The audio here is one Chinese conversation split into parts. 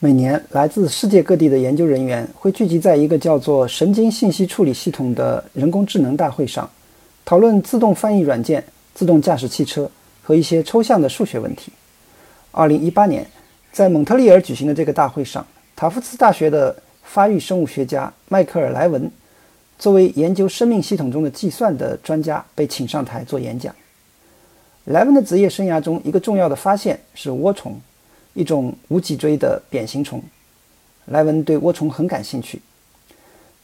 每年，来自世界各地的研究人员会聚集在一个叫做“神经信息处理系统”的人工智能大会上，讨论自动翻译软件、自动驾驶汽车和一些抽象的数学问题。2018年，在蒙特利尔举行的这个大会上，塔夫茨大学的发育生物学家迈克尔·莱文作为研究生命系统中的计算的专家被请上台做演讲。莱文的职业生涯中一个重要的发现是涡虫。一种无脊椎的扁形虫，莱文对涡虫很感兴趣。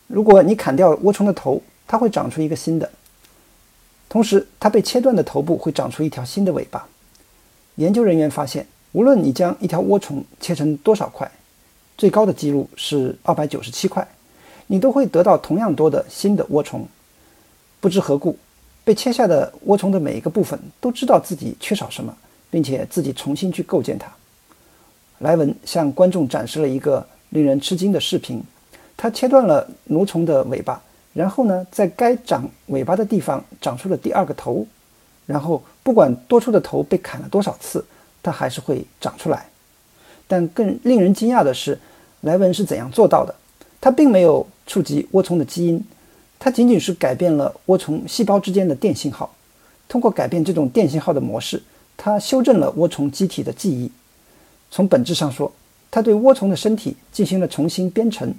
如果你砍掉涡虫的头，它会长出一个新的；同时，它被切断的头部会长出一条新的尾巴。研究人员发现，无论你将一条涡虫切成多少块，最高的记录是二百九十七块，你都会得到同样多的新的涡虫。不知何故，被切下的涡虫的每一个部分都知道自己缺少什么，并且自己重新去构建它。莱文向观众展示了一个令人吃惊的视频，他切断了蠕虫的尾巴，然后呢，在该长尾巴的地方长出了第二个头，然后不管多出的头被砍了多少次，它还是会长出来。但更令人惊讶的是，莱文是怎样做到的？他并没有触及涡虫的基因，他仅仅是改变了涡虫细胞之间的电信号。通过改变这种电信号的模式，他修正了涡虫机体的记忆。从本质上说，他对涡虫的身体进行了重新编程，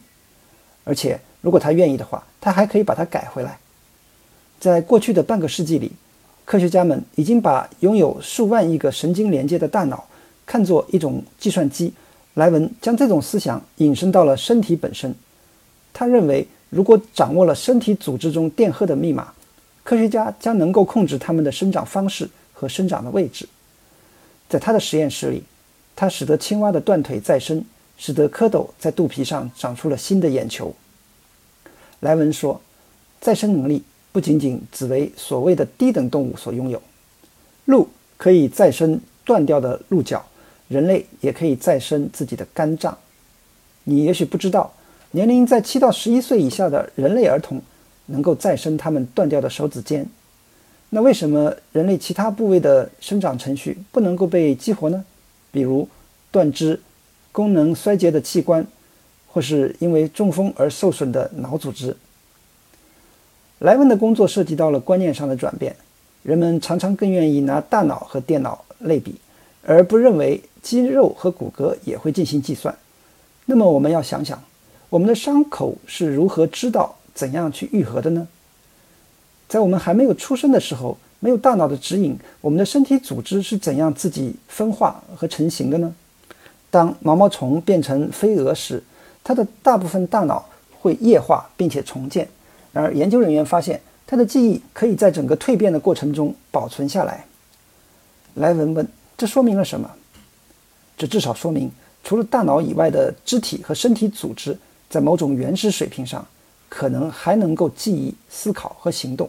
而且如果他愿意的话，他还可以把它改回来。在过去的半个世纪里，科学家们已经把拥有数万亿个神经连接的大脑看作一种计算机。莱文将这种思想引申到了身体本身。他认为，如果掌握了身体组织中电荷的密码，科学家将能够控制它们的生长方式和生长的位置。在他的实验室里。它使得青蛙的断腿再生，使得蝌蚪在肚皮上长出了新的眼球。莱文说：“再生能力不仅仅只为所谓的低等动物所拥有。鹿可以再生断掉的鹿角，人类也可以再生自己的肝脏。你也许不知道，年龄在七到十一岁以下的人类儿童能够再生他们断掉的手指尖。那为什么人类其他部位的生长程序不能够被激活呢？”比如断肢、功能衰竭的器官，或是因为中风而受损的脑组织。莱文的工作涉及到了观念上的转变，人们常常更愿意拿大脑和电脑类比，而不认为肌肉和骨骼也会进行计算。那么我们要想想，我们的伤口是如何知道怎样去愈合的呢？在我们还没有出生的时候。没有大脑的指引，我们的身体组织是怎样自己分化和成型的呢？当毛毛虫变成飞蛾时，它的大部分大脑会液化并且重建。然而，研究人员发现，它的记忆可以在整个蜕变的过程中保存下来。莱文问：“这说明了什么？”这至少说明，除了大脑以外的肢体和身体组织，在某种原始水平上，可能还能够记忆、思考和行动。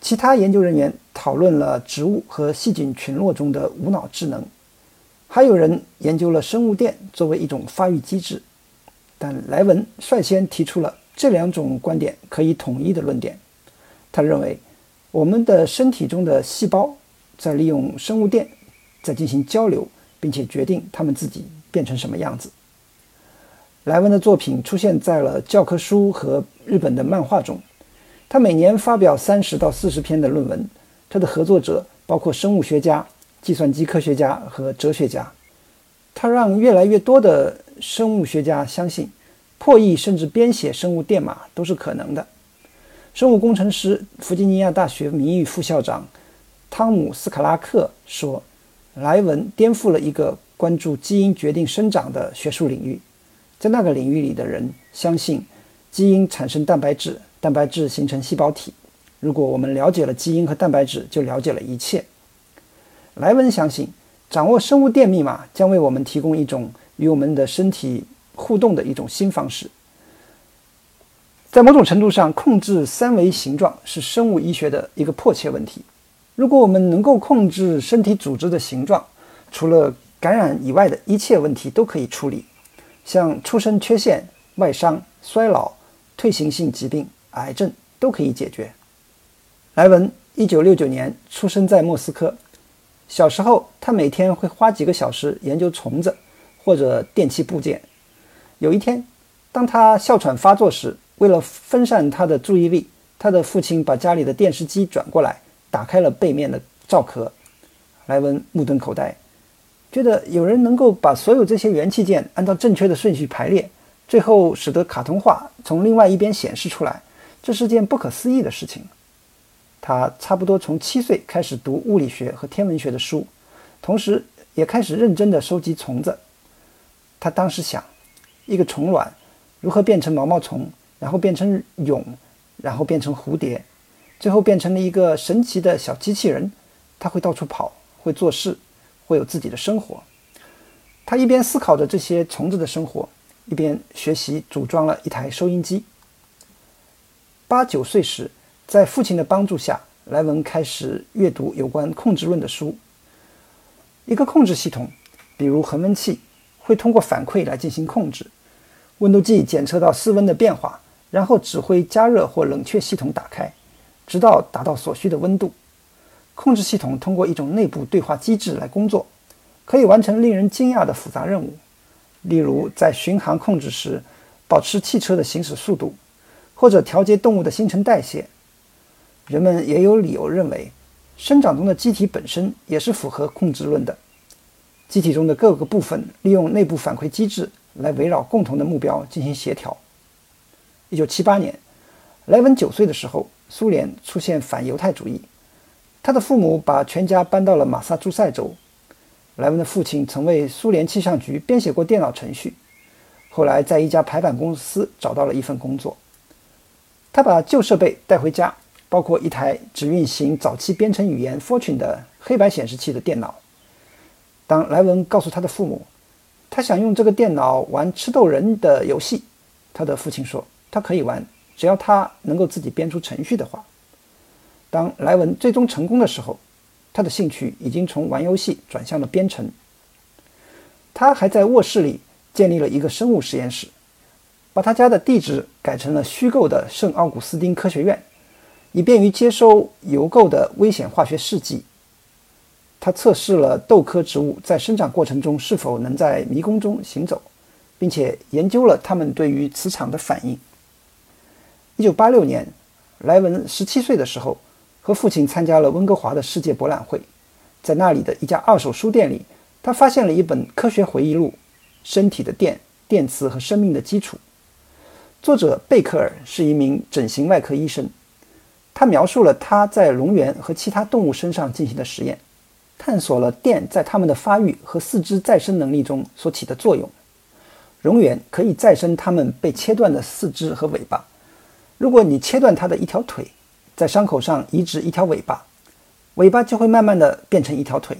其他研究人员讨论了植物和细菌群落中的无脑智能，还有人研究了生物电作为一种发育机制。但莱文率先提出了这两种观点可以统一的论点。他认为，我们的身体中的细胞在利用生物电在进行交流，并且决定它们自己变成什么样子。莱文的作品出现在了教科书和日本的漫画中。他每年发表三十到四十篇的论文，他的合作者包括生物学家、计算机科学家和哲学家。他让越来越多的生物学家相信，破译甚至编写生物电码都是可能的。生物工程师、弗吉尼亚大学名誉副校长汤姆斯卡拉克说：“莱文颠覆了一个关注基因决定生长的学术领域，在那个领域里的人相信基因产生蛋白质。”蛋白质形成细胞体。如果我们了解了基因和蛋白质，就了解了一切。莱文相信，掌握生物电密码将为我们提供一种与我们的身体互动的一种新方式。在某种程度上，控制三维形状是生物医学的一个迫切问题。如果我们能够控制身体组织的形状，除了感染以外的一切问题都可以处理，像出生缺陷、外伤、衰老、退行性疾病。癌症都可以解决。莱文一九六九年出生在莫斯科。小时候，他每天会花几个小时研究虫子、或者电器部件。有一天，当他哮喘发作时，为了分散他的注意力，他的父亲把家里的电视机转过来，打开了背面的罩壳。莱文目瞪口呆，觉得有人能够把所有这些元器件按照正确的顺序排列，最后使得卡通画从另外一边显示出来，这是件不可思议的事情。他差不多从七岁开始读物理学和天文学的书，同时也开始认真地收集虫子。他当时想，一个虫卵如何变成毛毛虫，然后变成蛹，然后变成蝴蝶，最后变成了一个神奇的小机器人。它会到处跑，会做事，会有自己的生活。他一边思考着这些虫子的生活，一边学习组装了一台收音机。八九岁时。在父亲的帮助下，莱文开始阅读有关控制论的书。一个控制系统，比如恒温器，会通过反馈来进行控制。温度计检测到室温的变化，然后指挥加热或冷却系统打开，直到达到所需的温度。控制系统通过一种内部对话机制来工作，可以完成令人惊讶的复杂任务，例如在巡航控制时保持汽车的行驶速度，或者调节动物的新陈代谢。人们也有理由认为，生长中的机体本身也是符合控制论的。机体中的各个部分利用内部反馈机制来围绕共同的目标进行协调。一九七八年，莱文九岁的时候，苏联出现反犹太主义，他的父母把全家搬到了马萨诸塞州。莱文的父亲曾为苏联气象局编写过电脑程序，后来在一家排版公司找到了一份工作。他把旧设备带回家。包括一台只运行早期编程语言 Fortune 的黑白显示器的电脑。当莱文告诉他的父母，他想用这个电脑玩吃豆人的游戏，他的父亲说他可以玩，只要他能够自己编出程序的话。当莱文最终成功的时候，他的兴趣已经从玩游戏转向了编程。他还在卧室里建立了一个生物实验室，把他家的地址改成了虚构的圣奥古斯丁科学院。以便于接收邮购的危险化学试剂，他测试了豆科植物在生长过程中是否能在迷宫中行走，并且研究了它们对于磁场的反应。一九八六年，莱文十七岁的时候，和父亲参加了温哥华的世界博览会，在那里的一家二手书店里，他发现了一本科学回忆录《身体的电、电磁和生命的基础》。作者贝克尔是一名整形外科医生。他描述了他在龙源和其他动物身上进行的实验，探索了电在它们的发育和四肢再生能力中所起的作用。蝾螈可以再生它们被切断的四肢和尾巴。如果你切断它的一条腿，在伤口上移植一条尾巴，尾巴就会慢慢的变成一条腿。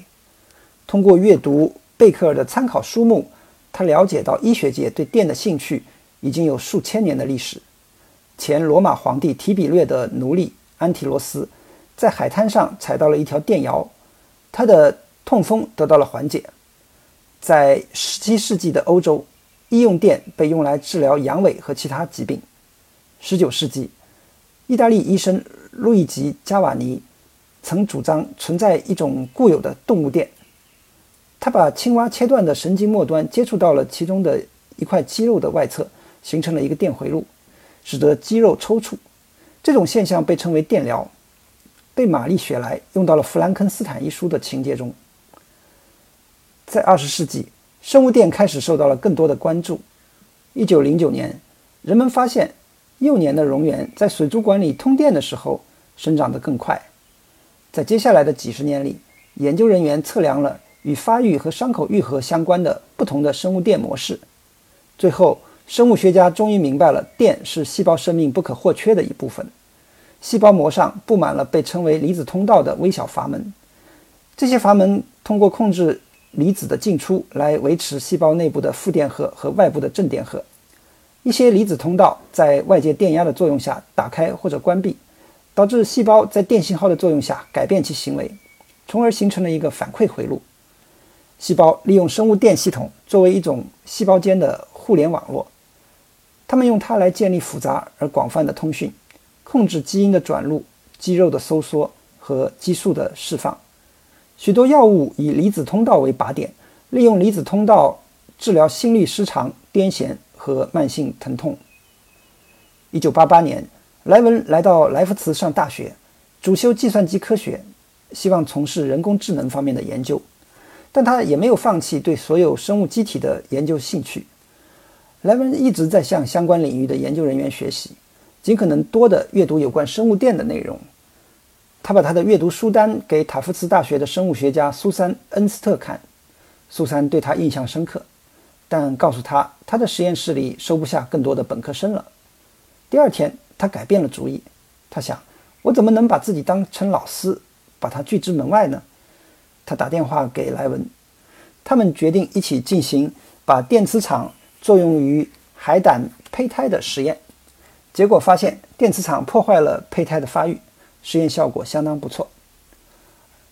通过阅读贝克尔的参考书目，他了解到医学界对电的兴趣已经有数千年的历史。前罗马皇帝提比略的奴隶。安提罗斯在海滩上踩到了一条电摇，他的痛风得到了缓解。在17世纪的欧洲，医用电被用来治疗阳痿和其他疾病。19世纪，意大利医生路易吉·加瓦尼曾主张存在一种固有的动物电。他把青蛙切断的神经末端接触到了其中的一块肌肉的外侧，形成了一个电回路，使得肌肉抽搐。这种现象被称为电疗，被玛丽雪莱用到了《弗兰肯斯坦》一书的情节中。在二十世纪，生物电开始受到了更多的关注。一九零九年，人们发现幼年的蝾螈在水族馆里通电的时候生长得更快。在接下来的几十年里，研究人员测量了与发育和伤口愈合相关的不同的生物电模式，最后。生物学家终于明白了，电是细胞生命不可或缺的一部分。细胞膜上布满了被称为离子通道的微小阀门，这些阀门通过控制离子的进出来维持细胞内部的负电荷和外部的正电荷。一些离子通道在外界电压的作用下打开或者关闭，导致细胞在电信号的作用下改变其行为，从而形成了一个反馈回路。细胞利用生物电系统作为一种细胞间的互联网络。他们用它来建立复杂而广泛的通讯，控制基因的转录、肌肉的收缩和激素的释放。许多药物以离子通道为靶点，利用离子通道治疗心律失常、癫痫和慢性疼痛。一九八八年，莱文来到莱弗茨上大学，主修计算机科学，希望从事人工智能方面的研究。但他也没有放弃对所有生物机体的研究兴趣。莱文一直在向相关领域的研究人员学习，尽可能多的阅读有关生物电的内容。他把他的阅读书单给塔夫茨大学的生物学家苏珊·恩斯特看，苏珊对他印象深刻，但告诉他他的实验室里收不下更多的本科生了。第二天，他改变了主意。他想：我怎么能把自己当成老师，把他拒之门外呢？他打电话给莱文，他们决定一起进行把电磁场。作用于海胆胚胎的实验，结果发现电磁场破坏了胚胎的发育，实验效果相当不错。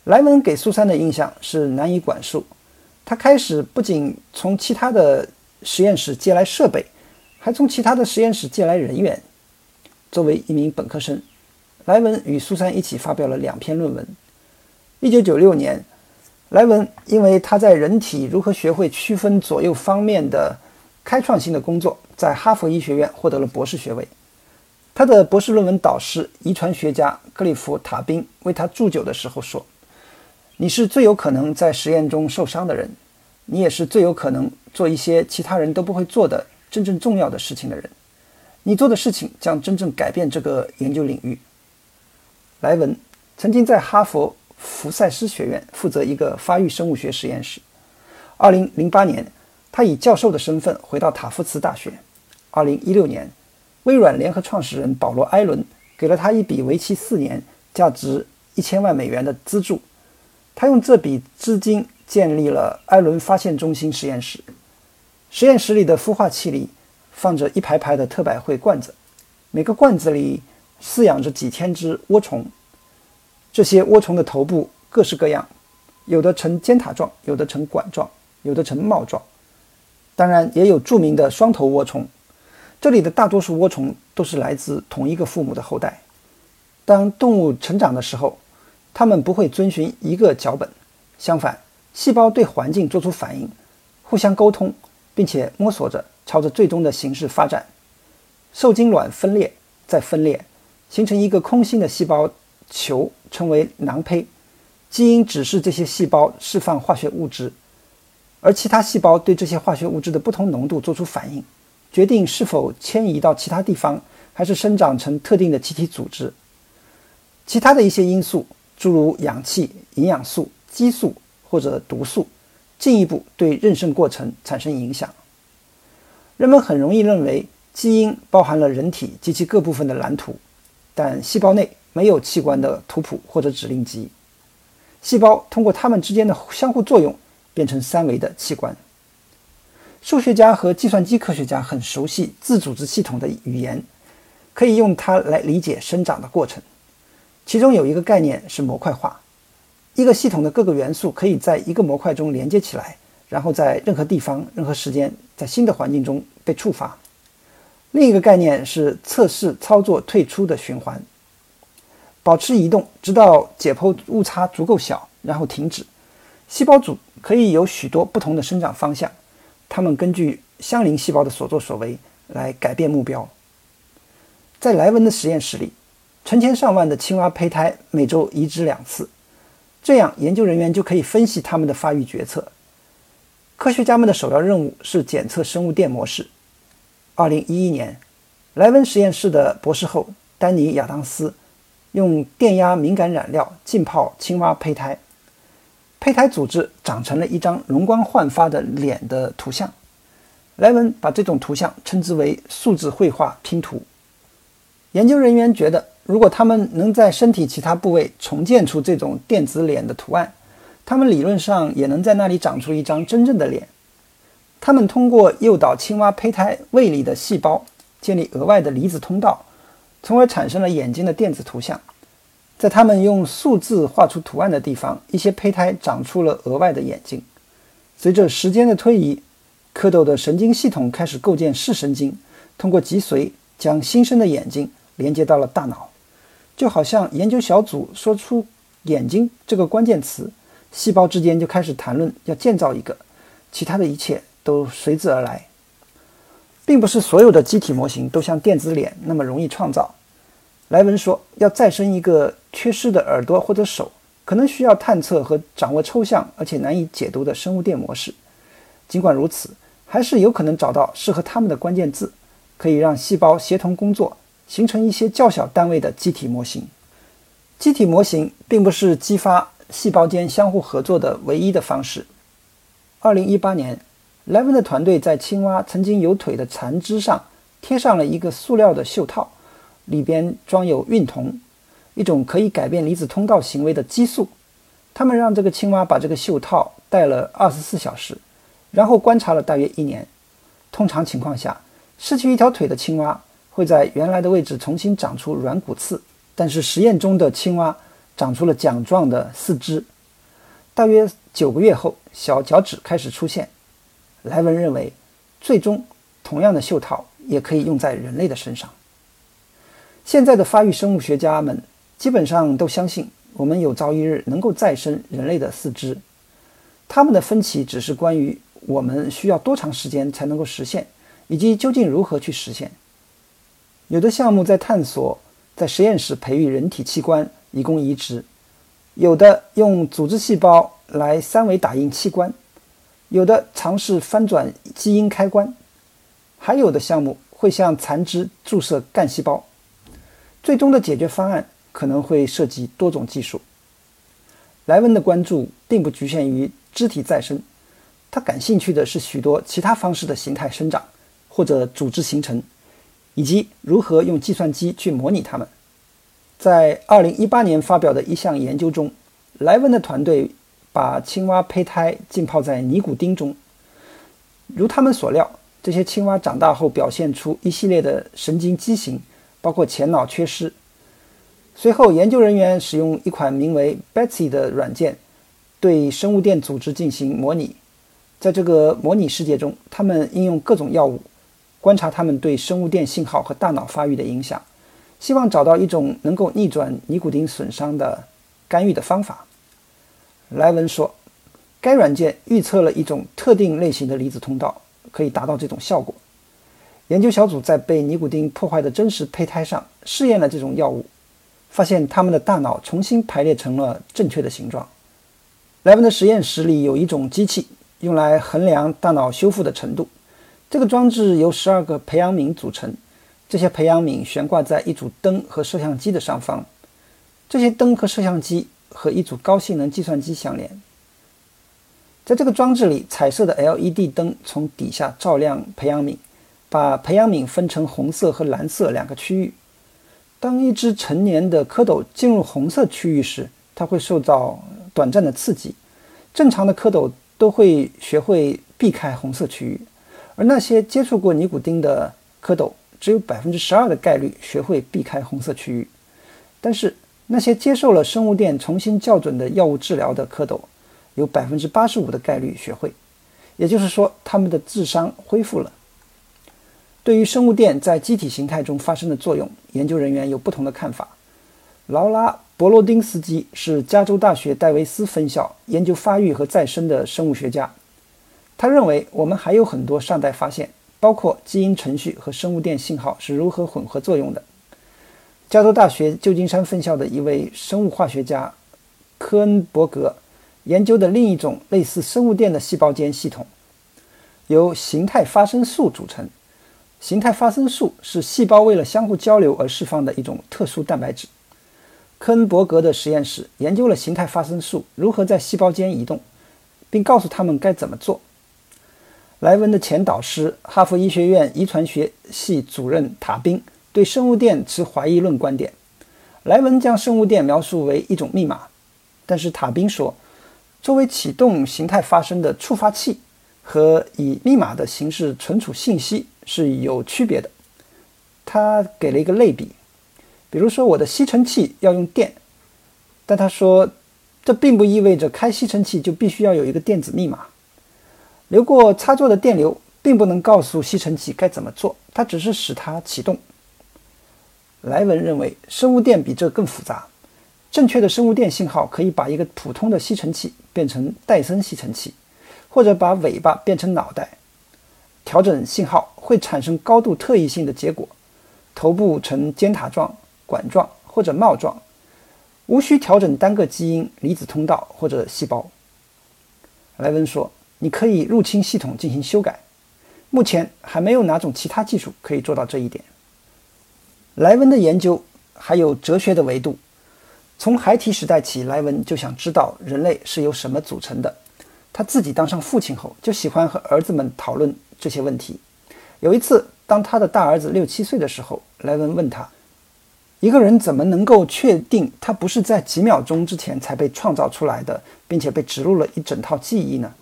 莱文给苏珊的印象是难以管束，他开始不仅从其他的实验室借来设备，还从其他的实验室借来人员。作为一名本科生，莱文与苏珊一起发表了两篇论文。一九九六年，莱文因为他在人体如何学会区分左右方面的。开创性的工作，在哈佛医学院获得了博士学位。他的博士论文导师、遗传学家克里夫·塔宾为他祝酒的时候说：“你是最有可能在实验中受伤的人，你也是最有可能做一些其他人都不会做的真正重要的事情的人。你做的事情将真正改变这个研究领域。”莱文曾经在哈佛福赛斯学院负责一个发育生物学实验室。2008年。他以教授的身份回到塔夫茨大学。2016年，微软联合创始人保罗·埃伦给了他一笔为期四年、价值一千万美元的资助。他用这笔资金建立了埃伦发现中心实验室。实验室里的孵化器里放着一排排的特百惠罐子，每个罐子里饲养着几千只涡虫。这些涡虫的头部各式各样，有的呈尖塔状，有的呈管状，有的呈帽状。当然，也有著名的双头涡虫。这里的大多数涡虫都是来自同一个父母的后代。当动物成长的时候，它们不会遵循一个脚本，相反，细胞对环境做出反应，互相沟通，并且摸索着朝着最终的形式发展。受精卵分裂，再分裂，形成一个空心的细胞球，称为囊胚。基因指示这些细胞释放化学物质。而其他细胞对这些化学物质的不同浓度做出反应，决定是否迁移到其他地方，还是生长成特定的气体组织。其他的一些因素，诸如氧气、营养素、激素或者毒素，进一步对妊娠过程产生影响。人们很容易认为基因包含了人体及其各部分的蓝图，但细胞内没有器官的图谱或者指令集。细胞通过它们之间的相互作用。变成三维的器官。数学家和计算机科学家很熟悉自组织系统的语言，可以用它来理解生长的过程。其中有一个概念是模块化，一个系统的各个元素可以在一个模块中连接起来，然后在任何地方、任何时间，在新的环境中被触发。另一个概念是测试操作退出的循环，保持移动直到解剖误差足够小，然后停止。细胞组可以有许多不同的生长方向，它们根据相邻细胞的所作所为来改变目标。在莱文的实验室里，成千上万的青蛙胚胎每周移植两次，这样研究人员就可以分析它们的发育决策。科学家们的首要任务是检测生物电模式。2011年，莱文实验室的博士后丹尼亚当斯用电压敏感染料浸泡青蛙胚胎。胚胎组织长成了一张容光焕发的脸的图像，莱文把这种图像称之为数字绘画拼图。研究人员觉得，如果他们能在身体其他部位重建出这种电子脸的图案，他们理论上也能在那里长出一张真正的脸。他们通过诱导青蛙胚胎胃里的细胞建立额外的离子通道，从而产生了眼睛的电子图像。在他们用数字画出图案的地方，一些胚胎长出了额外的眼睛。随着时间的推移，蝌蚪的神经系统开始构建视神经，通过脊髓将新生的眼睛连接到了大脑。就好像研究小组说出“眼睛”这个关键词，细胞之间就开始谈论要建造一个，其他的一切都随之而来。并不是所有的机体模型都像电子脸那么容易创造。莱文说，要再生一个缺失的耳朵或者手，可能需要探测和掌握抽象而且难以解读的生物电模式。尽管如此，还是有可能找到适合它们的关键字，可以让细胞协同工作，形成一些较小单位的机体模型。机体模型并不是激发细胞间相互合作的唯一的方式。二零一八年。莱文的团队在青蛙曾经有腿的残肢上贴上了一个塑料的袖套，里边装有孕酮，一种可以改变离子通道行为的激素。他们让这个青蛙把这个袖套戴了二十四小时，然后观察了大约一年。通常情况下，失去一条腿的青蛙会在原来的位置重新长出软骨刺，但是实验中的青蛙长出了桨状的四肢。大约九个月后，小脚趾开始出现。莱文认为，最终同样的袖套也可以用在人类的身上。现在的发育生物学家们基本上都相信，我们有朝一日能够再生人类的四肢。他们的分歧只是关于我们需要多长时间才能够实现，以及究竟如何去实现。有的项目在探索在实验室培育人体器官以供移植，有的用组织细胞来三维打印器官。有的尝试翻转基因开关，还有的项目会向残肢注射干细胞。最终的解决方案可能会涉及多种技术。莱文的关注并不局限于肢体再生，他感兴趣的是许多其他方式的形态生长或者组织形成，以及如何用计算机去模拟它们。在2018年发表的一项研究中，莱文的团队。把青蛙胚胎浸泡在尼古丁中，如他们所料，这些青蛙长大后表现出一系列的神经畸形，包括前脑缺失。随后，研究人员使用一款名为 Betsy 的软件，对生物电组织进行模拟。在这个模拟世界中，他们应用各种药物，观察它们对生物电信号和大脑发育的影响，希望找到一种能够逆转尼古丁损伤的干预的方法。莱文说，该软件预测了一种特定类型的离子通道，可以达到这种效果。研究小组在被尼古丁破坏的真实胚胎上试验了这种药物，发现他们的大脑重新排列成了正确的形状。莱文的实验室里有一种机器，用来衡量大脑修复的程度。这个装置由十二个培养皿组成，这些培养皿悬挂在一组灯和摄像机的上方。这些灯和摄像机。和一组高性能计算机相连。在这个装置里，彩色的 LED 灯从底下照亮培养皿，把培养皿分成红色和蓝色两个区域。当一只成年的蝌蚪进入红色区域时，它会受到短暂的刺激。正常的蝌蚪都会学会避开红色区域，而那些接触过尼古丁的蝌蚪只有百分之十二的概率学会避开红色区域。但是，那些接受了生物电重新校准的药物治疗的蝌蚪，有百分之八十五的概率学会，也就是说，他们的智商恢复了。对于生物电在机体形态中发生的作用，研究人员有不同的看法。劳拉·博罗丁斯基是加州大学戴维斯分校研究发育和再生的生物学家，他认为我们还有很多尚待发现，包括基因程序和生物电信号是如何混合作用的。加州大学旧金山分校的一位生物化学家科恩伯格研究的另一种类似生物电的细胞间系统，由形态发生素组成。形态发生素是细胞为了相互交流而释放的一种特殊蛋白质。科恩伯格的实验室研究了形态发生素如何在细胞间移动，并告诉他们该怎么做。莱文的前导师、哈佛医学院遗传学系主任塔宾。对生物电持怀疑论观点，莱文将生物电描述为一种密码，但是塔宾说，作为启动形态发生的触发器和以密码的形式存储信息是有区别的。他给了一个类比，比如说我的吸尘器要用电，但他说这并不意味着开吸尘器就必须要有一个电子密码。流过插座的电流并不能告诉吸尘器该怎么做，它只是使它启动。莱文认为，生物电比这更复杂。正确的生物电信号可以把一个普通的吸尘器变成戴森吸尘器，或者把尾巴变成脑袋。调整信号会产生高度特异性的结果，头部呈尖塔状、管状或者帽状，无需调整单个基因、离子通道或者细胞。莱文说：“你可以入侵系统进行修改，目前还没有哪种其他技术可以做到这一点。”莱文的研究还有哲学的维度。从孩提时代起，莱文就想知道人类是由什么组成的。他自己当上父亲后，就喜欢和儿子们讨论这些问题。有一次，当他的大儿子六七岁的时候，莱文问他：“一个人怎么能够确定他不是在几秒钟之前才被创造出来的，并且被植入了一整套记忆呢？”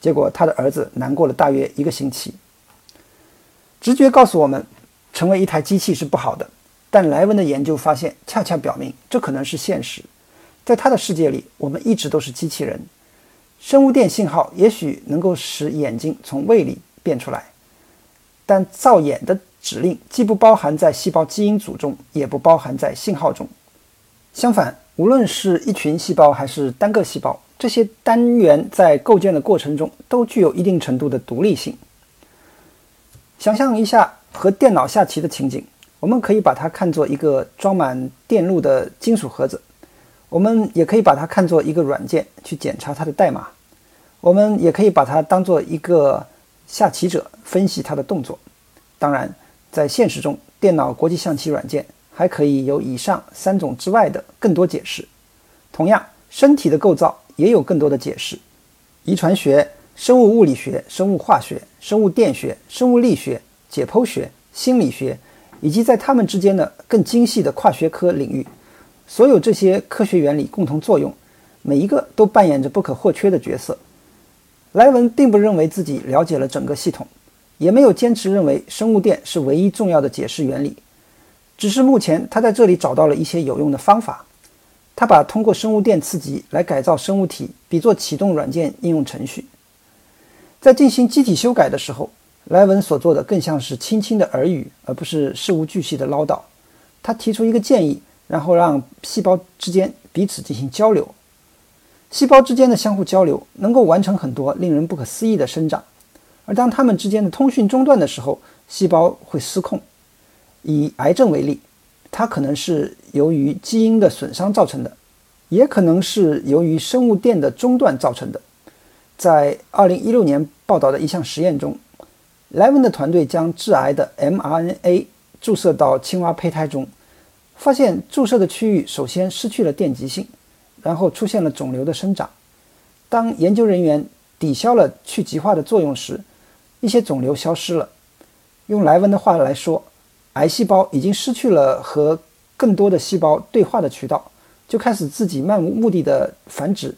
结果，他的儿子难过了大约一个星期。直觉告诉我们，成为一台机器是不好的。但莱文的研究发现，恰恰表明这可能是现实。在他的世界里，我们一直都是机器人。生物电信号也许能够使眼睛从胃里变出来，但造眼的指令既不包含在细胞基因组中，也不包含在信号中。相反，无论是一群细胞还是单个细胞，这些单元在构建的过程中都具有一定程度的独立性。想象一下和电脑下棋的情景。我们可以把它看作一个装满电路的金属盒子，我们也可以把它看作一个软件去检查它的代码，我们也可以把它当做一个下棋者分析他的动作。当然，在现实中，电脑国际象棋软件还可以有以上三种之外的更多解释。同样，身体的构造也有更多的解释：遗传学、生物物理学、生物化学、生物电学、生物力学、解剖学、心理学。以及在它们之间的更精细的跨学科领域，所有这些科学原理共同作用，每一个都扮演着不可或缺的角色。莱文并不认为自己了解了整个系统，也没有坚持认为生物电是唯一重要的解释原理，只是目前他在这里找到了一些有用的方法。他把通过生物电刺激来改造生物体比作启动软件应用程序，在进行机体修改的时候。莱文所做的更像是轻轻的耳语，而不是事无巨细的唠叨。他提出一个建议，然后让细胞之间彼此进行交流。细胞之间的相互交流能够完成很多令人不可思议的生长，而当它们之间的通讯中断的时候，细胞会失控。以癌症为例，它可能是由于基因的损伤造成的，也可能是由于生物电的中断造成的。在2016年报道的一项实验中。莱文的团队将致癌的 mRNA 注射到青蛙胚胎中，发现注射的区域首先失去了电极性，然后出现了肿瘤的生长。当研究人员抵消了去极化的作用时，一些肿瘤消失了。用莱文的话来说，癌细胞已经失去了和更多的细胞对话的渠道，就开始自己漫无目的的繁殖。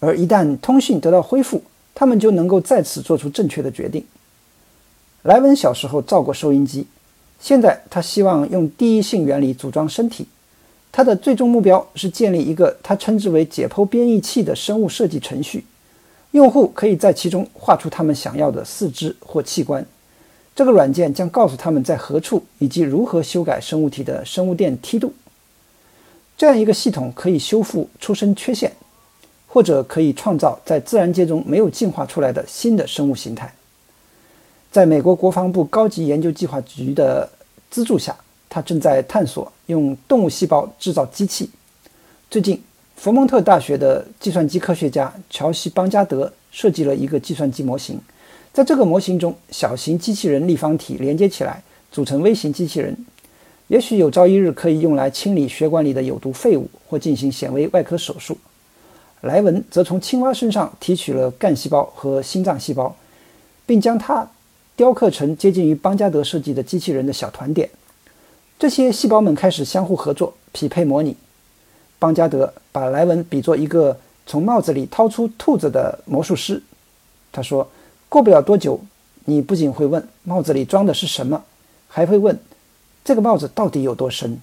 而一旦通讯得到恢复，他们就能够再次做出正确的决定。莱文小时候造过收音机，现在他希望用第一性原理组装身体。它的最终目标是建立一个他称之为解剖编译器的生物设计程序，用户可以在其中画出他们想要的四肢或器官。这个软件将告诉他们在何处以及如何修改生物体的生物电梯度。这样一个系统可以修复出生缺陷，或者可以创造在自然界中没有进化出来的新的生物形态。在美国国防部高级研究计划局的资助下，他正在探索用动物细胞制造机器。最近，佛蒙特大学的计算机科学家乔西·邦加德设计了一个计算机模型。在这个模型中，小型机器人立方体连接起来，组成微型机器人。也许有朝一日可以用来清理血管里的有毒废物，或进行显微外科手术。莱文则从青蛙身上提取了干细胞和心脏细胞，并将它。雕刻成接近于邦加德设计的机器人的小团点，这些细胞们开始相互合作、匹配模拟。邦加德把莱文比作一个从帽子里掏出兔子的魔术师。他说：“过不了多久，你不仅会问帽子里装的是什么，还会问这个帽子到底有多深。”